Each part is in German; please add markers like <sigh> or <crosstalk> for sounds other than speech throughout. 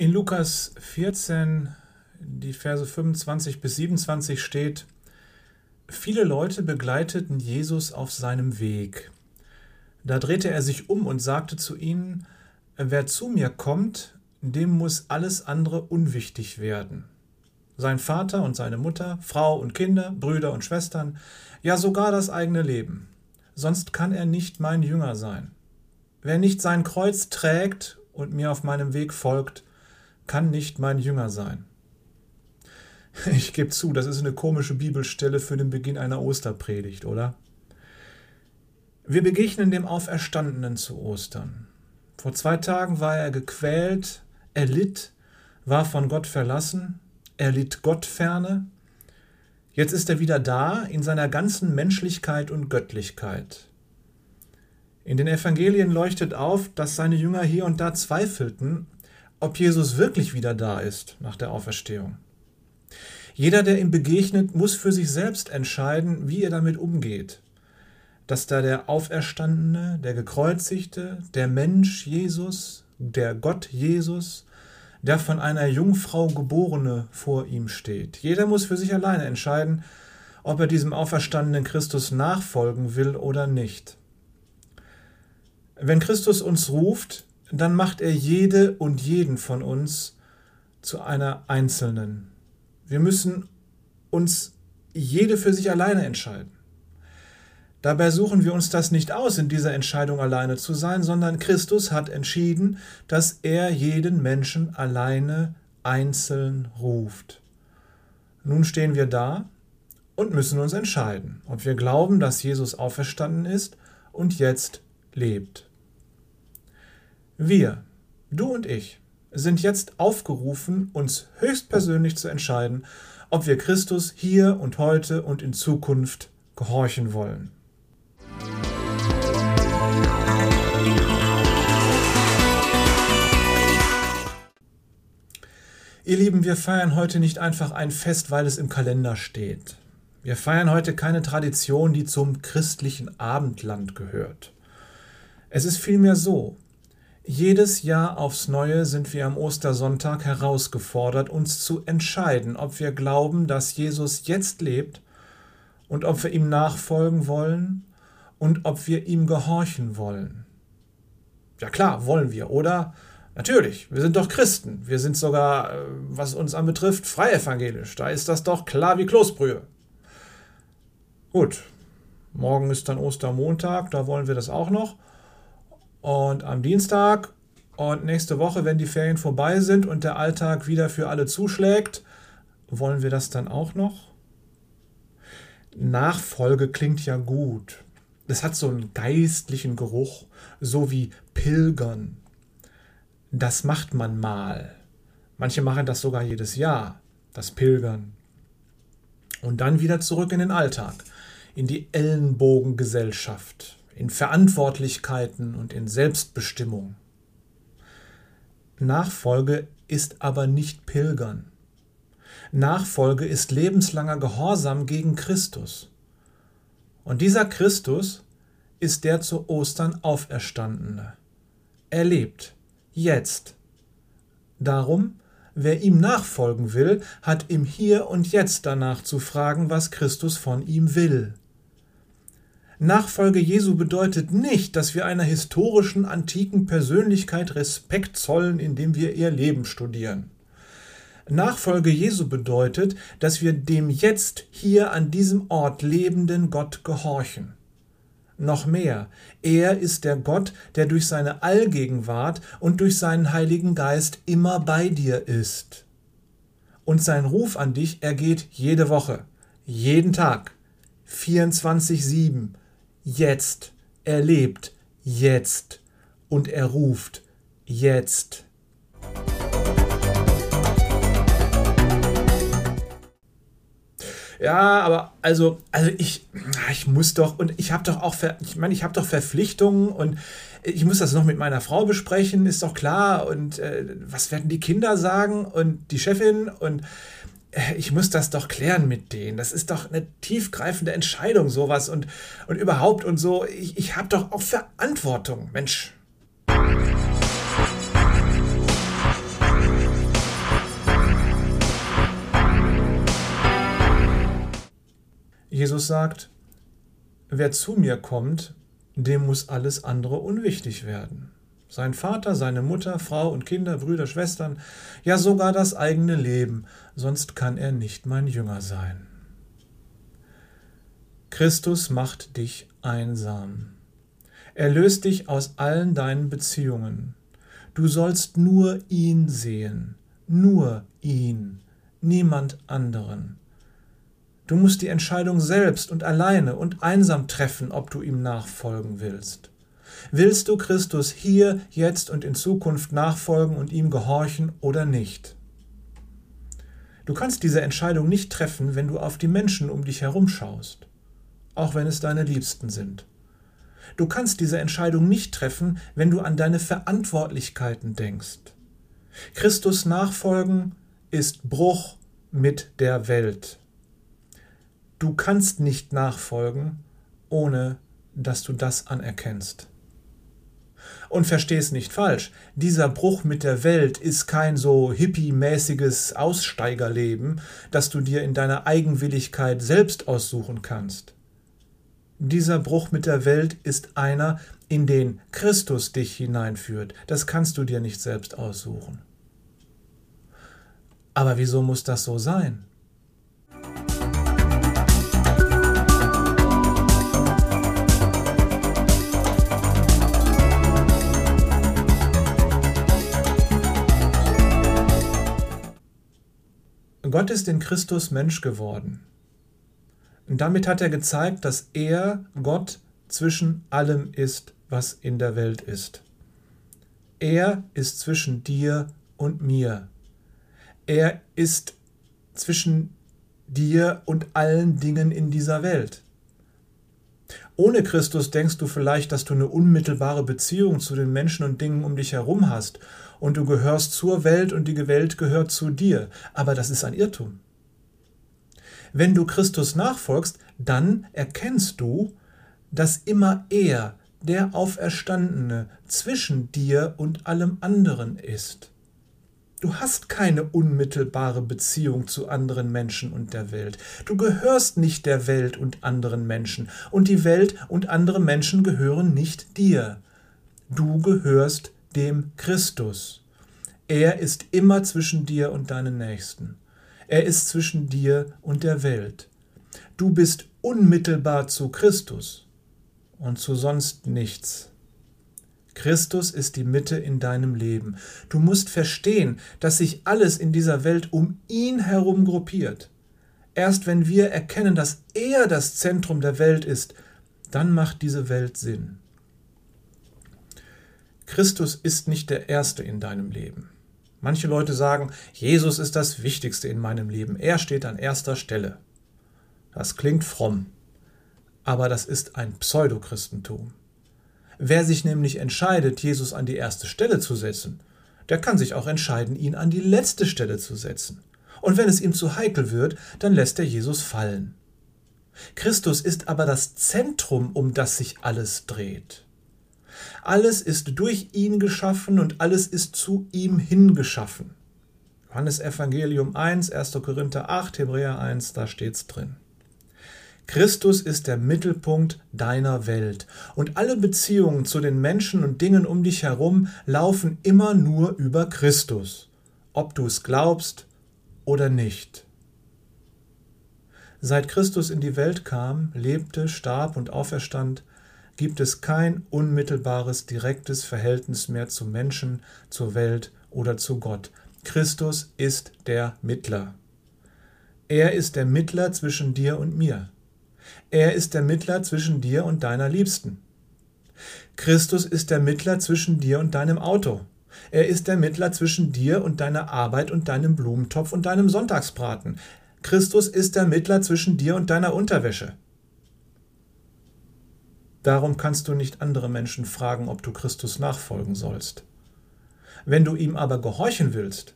In Lukas 14, die Verse 25 bis 27 steht, Viele Leute begleiteten Jesus auf seinem Weg. Da drehte er sich um und sagte zu ihnen, Wer zu mir kommt, dem muss alles andere unwichtig werden. Sein Vater und seine Mutter, Frau und Kinder, Brüder und Schwestern, ja sogar das eigene Leben. Sonst kann er nicht mein Jünger sein. Wer nicht sein Kreuz trägt und mir auf meinem Weg folgt, kann nicht mein Jünger sein. <laughs> Ich gebe zu, das ist eine komische Bibelstelle für den Beginn einer Osterpredigt, oder? Wir begegnen dem Auferstandenen zu Ostern. Vor zwei Tagen war er gequält, er litt, war von Gott verlassen, er litt Gott ferne. Jetzt ist er wieder da in seiner ganzen Menschlichkeit und Göttlichkeit. In den Evangelien leuchtet auf, dass seine Jünger hier und da zweifelten, ob Jesus wirklich wieder da ist nach der Auferstehung. Jeder, der ihm begegnet, muss für sich selbst entscheiden, wie er damit umgeht. Dass da der Auferstandene, der Gekreuzigte, der Mensch Jesus, der Gott Jesus, der von einer Jungfrau geborene vor ihm steht. Jeder muss für sich alleine entscheiden, ob er diesem auferstandenen Christus nachfolgen will oder nicht. Wenn Christus uns ruft, dann macht er jede und jeden von uns zu einer Einzelnen. Wir müssen uns jede für sich alleine entscheiden. Dabei suchen wir uns das nicht aus, in dieser Entscheidung alleine zu sein, sondern Christus hat entschieden, dass er jeden Menschen alleine einzeln ruft. Nun stehen wir da und müssen uns entscheiden, ob wir glauben, dass Jesus auferstanden ist und jetzt lebt. Wir, du und ich, sind jetzt aufgerufen, uns höchstpersönlich zu entscheiden, ob wir Christus hier und heute und in Zukunft gehorchen wollen. Ihr Lieben, wir feiern heute nicht einfach ein Fest, weil es im Kalender steht. Wir feiern heute keine Tradition, die zum christlichen Abendland gehört. Es ist vielmehr so, jedes Jahr aufs Neue sind wir am Ostersonntag herausgefordert, uns zu entscheiden, ob wir glauben, dass Jesus jetzt lebt und ob wir ihm nachfolgen wollen und ob wir ihm gehorchen wollen. Ja klar, wollen wir, oder? Natürlich, wir sind doch Christen. Wir sind sogar, äh, was uns anbetrifft, freie-evangelisch. Da ist das doch klar wie Kloßbrühe. Gut, morgen ist dann Ostermontag, da wollen wir das auch noch. Und am Dienstag und nächste Woche, wenn die Ferien vorbei sind und der Alltag wieder für alle zuschlägt, wollen wir das dann auch noch? Nachfolge klingt ja gut. Das hat so einen geistlichen Geruch, so wie Pilgern. Das macht man mal. Manche machen das sogar jedes Jahr, das Pilgern. Und dann wieder zurück in den Alltag, in die Ellenbogengesellschaft in Verantwortlichkeiten und in Selbstbestimmung. Nachfolge ist aber nicht Pilgern. Nachfolge ist lebenslanger Gehorsam gegen Christus. Und dieser Christus ist der zu Ostern auferstandene. Er lebt, jetzt. Darum, wer ihm nachfolgen will, hat im Hier und Jetzt danach zu fragen, was Christus von ihm will. Nachfolge Jesu bedeutet nicht, dass wir einer historischen antiken Persönlichkeit Respekt zollen, indem wir ihr Leben studieren. Nachfolge Jesu bedeutet, dass wir dem jetzt hier an diesem Ort lebenden Gott gehorchen. Noch mehr, er ist der Gott, der durch seine Allgegenwart und durch seinen Heiligen Geist immer bei dir ist. Und sein Ruf an dich ergeht jede Woche, jeden Tag, 24-7, jetzt. Er lebt jetzt. Und er ruft jetzt. Ja, aber also, also ich, ich muss doch und ich habe doch auch, ich meine, ich habe doch Verpflichtungen und ich muss das noch mit meiner Frau besprechen, ist doch klar. Und äh, was werden die Kinder sagen und die Chefin und ich muss das doch klären mit denen. Das ist doch eine tiefgreifende Entscheidung, sowas und, und überhaupt und so. Ich, ich habe doch auch Verantwortung, Mensch. Jesus sagt, wer zu mir kommt, dem muss alles andere unwichtig werden. Sein Vater, seine Mutter, Frau und Kinder, Brüder, Schwestern, ja sogar das eigene Leben, sonst kann er nicht mein Jünger sein. Christus macht dich einsam. Er löst dich aus allen deinen Beziehungen. Du sollst nur ihn sehen, nur ihn, niemand anderen. Du musst die Entscheidung selbst und alleine und einsam treffen, ob du ihm nachfolgen willst. Willst du Christus hier, jetzt und in Zukunft nachfolgen und ihm gehorchen oder nicht? Du kannst diese Entscheidung nicht treffen, wenn du auf die Menschen um dich herum schaust, auch wenn es deine Liebsten sind. Du kannst diese Entscheidung nicht treffen, wenn du an deine Verantwortlichkeiten denkst. Christus nachfolgen ist Bruch mit der Welt. Du kannst nicht nachfolgen, ohne dass du das anerkennst. Und versteh's nicht falsch, dieser Bruch mit der Welt ist kein so hippie-mäßiges Aussteigerleben, das du dir in deiner Eigenwilligkeit selbst aussuchen kannst. Dieser Bruch mit der Welt ist einer, in den Christus dich hineinführt. Das kannst du dir nicht selbst aussuchen. Aber wieso muss das so sein? Gott ist in Christus Mensch geworden. Und damit hat er gezeigt, dass er, Gott, zwischen allem ist, was in der Welt ist. Er ist zwischen dir und mir. Er ist zwischen dir und allen Dingen in dieser Welt. Ohne Christus denkst du vielleicht, dass du eine unmittelbare Beziehung zu den Menschen und Dingen um dich herum hast und du gehörst zur Welt und die Welt gehört zu dir. Aber das ist ein Irrtum. Wenn du Christus nachfolgst, dann erkennst du, dass immer er, der Auferstandene, zwischen dir und allem anderen ist. Du hast keine unmittelbare Beziehung zu anderen Menschen und der Welt. Du gehörst nicht der Welt und anderen Menschen, und die Welt und andere Menschen gehören nicht dir. Du gehörst dem Christus. Er ist immer zwischen dir und deinen Nächsten. Er ist zwischen dir und der Welt. Du bist unmittelbar zu Christus und zu sonst nichts. Christus ist die Mitte in deinem Leben. Du musst verstehen, dass sich alles in dieser Welt um ihn herum gruppiert. Erst wenn wir erkennen, dass er das Zentrum der Welt ist, dann macht diese Welt Sinn. Christus ist nicht der Erste in deinem Leben. Manche Leute sagen, Jesus ist das Wichtigste in meinem Leben, er steht an erster Stelle. Das klingt fromm, aber das ist ein Pseudochristentum. Wer sich nämlich entscheidet, Jesus an die erste Stelle zu setzen, der kann sich auch entscheiden, ihn an die letzte Stelle zu setzen. Und wenn es ihm zu heikel wird, dann lässt er Jesus fallen. Christus ist aber das Zentrum, um das sich alles dreht. Alles ist durch ihn geschaffen und alles ist zu ihm hingeschaffen. Johannes Evangelium 1, 1. Korinther 8, Hebräer 1, da steht's drin. Christus ist der Mittelpunkt deiner Welt und alle Beziehungen zu den Menschen und Dingen um dich herum laufen immer nur über Christus, ob du es glaubst oder nicht. Seit Christus in die Welt kam, lebte, starb und auferstand, gibt es kein unmittelbares, direktes Verhältnis mehr zu Menschen, zur Welt oder zu Gott. Christus ist der Mittler. Er ist der Mittler zwischen dir und mir. Er ist der Mittler zwischen dir und deiner Liebsten. Christus ist der Mittler zwischen dir und deinem Auto. Er ist der Mittler zwischen dir und deiner Arbeit und deinem Blumentopf und deinem Sonntagsbraten. Christus ist der Mittler zwischen dir und deiner Unterwäsche. Darum kannst du nicht andere Menschen fragen, ob du Christus nachfolgen sollst. Wenn du ihm aber gehorchen willst,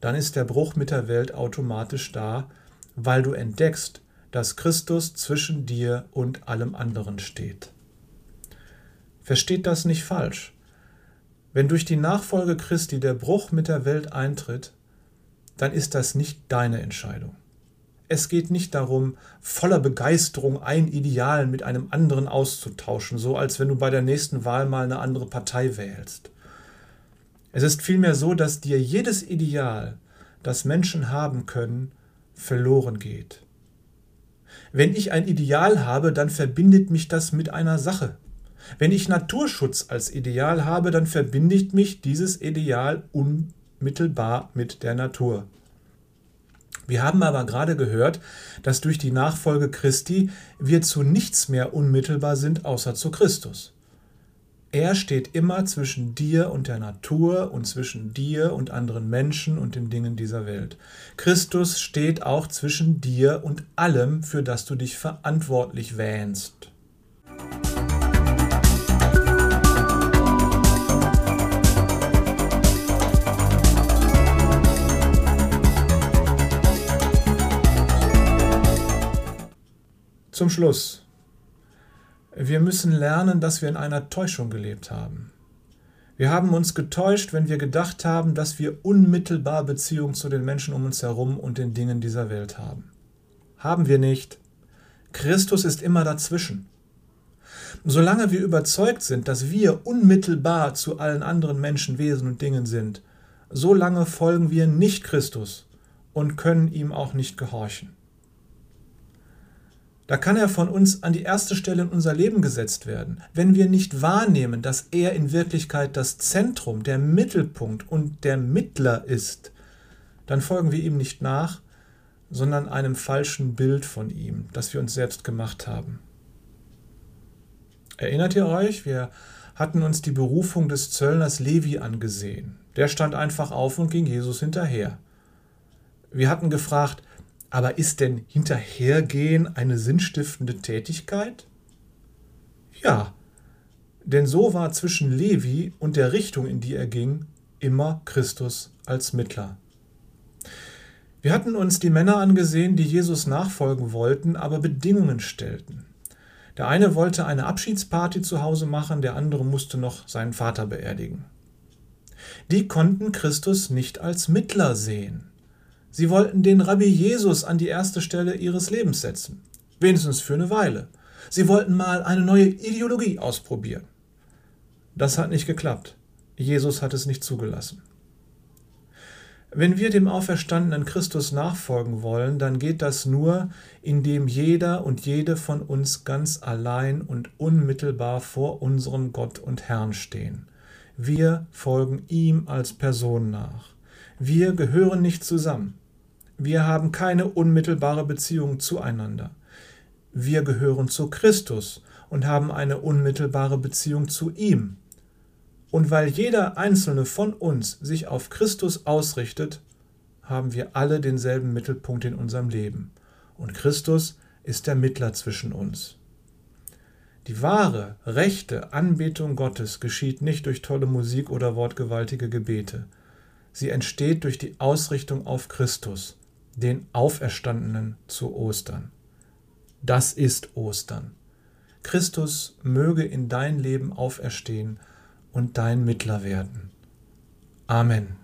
dann ist der Bruch mit der Welt automatisch da, weil du entdeckst, dass Christus zwischen dir und allem anderen steht. Versteht das nicht falsch. Wenn durch die Nachfolge Christi der Bruch mit der Welt eintritt, dann ist das nicht deine Entscheidung. Es geht nicht darum, voller Begeisterung ein Ideal mit einem anderen auszutauschen, so als wenn du bei der nächsten Wahl mal eine andere Partei wählst. Es ist vielmehr so, dass dir jedes Ideal, das Menschen haben können, verloren geht. Wenn ich ein Ideal habe, dann verbindet mich das mit einer Sache. Wenn ich Naturschutz als Ideal habe, dann verbindet mich dieses Ideal unmittelbar mit der Natur. Wir haben aber gerade gehört, dass durch die Nachfolge Christi wir zu nichts mehr unmittelbar sind außer zu Christus. Er steht immer zwischen dir und der Natur und zwischen dir und anderen Menschen und den Dingen dieser Welt. Christus steht auch zwischen dir und allem, für das du dich verantwortlich wähnst. Zum Schluss. Wir müssen lernen, dass wir in einer Täuschung gelebt haben. Wir haben uns getäuscht, wenn wir gedacht haben, dass wir unmittelbar Beziehung zu den Menschen um uns herum und den Dingen dieser Welt haben. Haben wir nicht. Christus ist immer dazwischen. Solange wir überzeugt sind, dass wir unmittelbar zu allen anderen Menschen, Wesen und Dingen sind, solange folgen wir nicht Christus und können ihm auch nicht gehorchen. Da kann er von uns an die erste Stelle in unser Leben gesetzt werden. Wenn wir nicht wahrnehmen, dass er in Wirklichkeit das Zentrum, der Mittelpunkt und der Mittler ist, dann folgen wir ihm nicht nach, sondern einem falschen Bild von ihm, das wir uns selbst gemacht haben. Erinnert ihr euch? Wir hatten uns die Berufung des Zöllners Levi angesehen. Der stand einfach auf und ging Jesus hinterher. Wir hatten gefragt, aber ist denn Hinterhergehen eine sinnstiftende Tätigkeit? Ja, denn so war zwischen Levi und der Richtung, in die er ging, immer Christus als Mittler. Wir hatten uns die Männer angesehen, die Jesus nachfolgen wollten, aber Bedingungen stellten. Der eine wollte eine Abschiedsparty zu Hause machen, der andere musste noch seinen Vater beerdigen. Die konnten Christus nicht als Mittler sehen. Sie wollten den Rabbi Jesus an die erste Stelle ihres Lebens setzen, wenigstens für eine Weile. Sie wollten mal eine neue Ideologie ausprobieren. Das hat nicht geklappt. Jesus hat es nicht zugelassen. Wenn wir dem auferstandenen Christus nachfolgen wollen, dann geht das nur, indem jeder und jede von uns ganz allein und unmittelbar vor unserem Gott und Herrn stehen. Wir folgen ihm als Person nach. Wir gehören nicht zusammen. Wir haben keine unmittelbare Beziehung zueinander. Wir gehören zu Christus und haben eine unmittelbare Beziehung zu ihm. Und weil jeder einzelne von uns sich auf Christus ausrichtet, haben wir alle denselben Mittelpunkt in unserem Leben. Und Christus ist der Mittler zwischen uns. Die wahre, rechte Anbetung Gottes geschieht nicht durch tolle Musik oder wortgewaltige Gebete. Sie entsteht durch die Ausrichtung auf Christus den Auferstandenen zu Ostern. Das ist Ostern. Christus möge in dein Leben auferstehen und dein Mittler werden. Amen.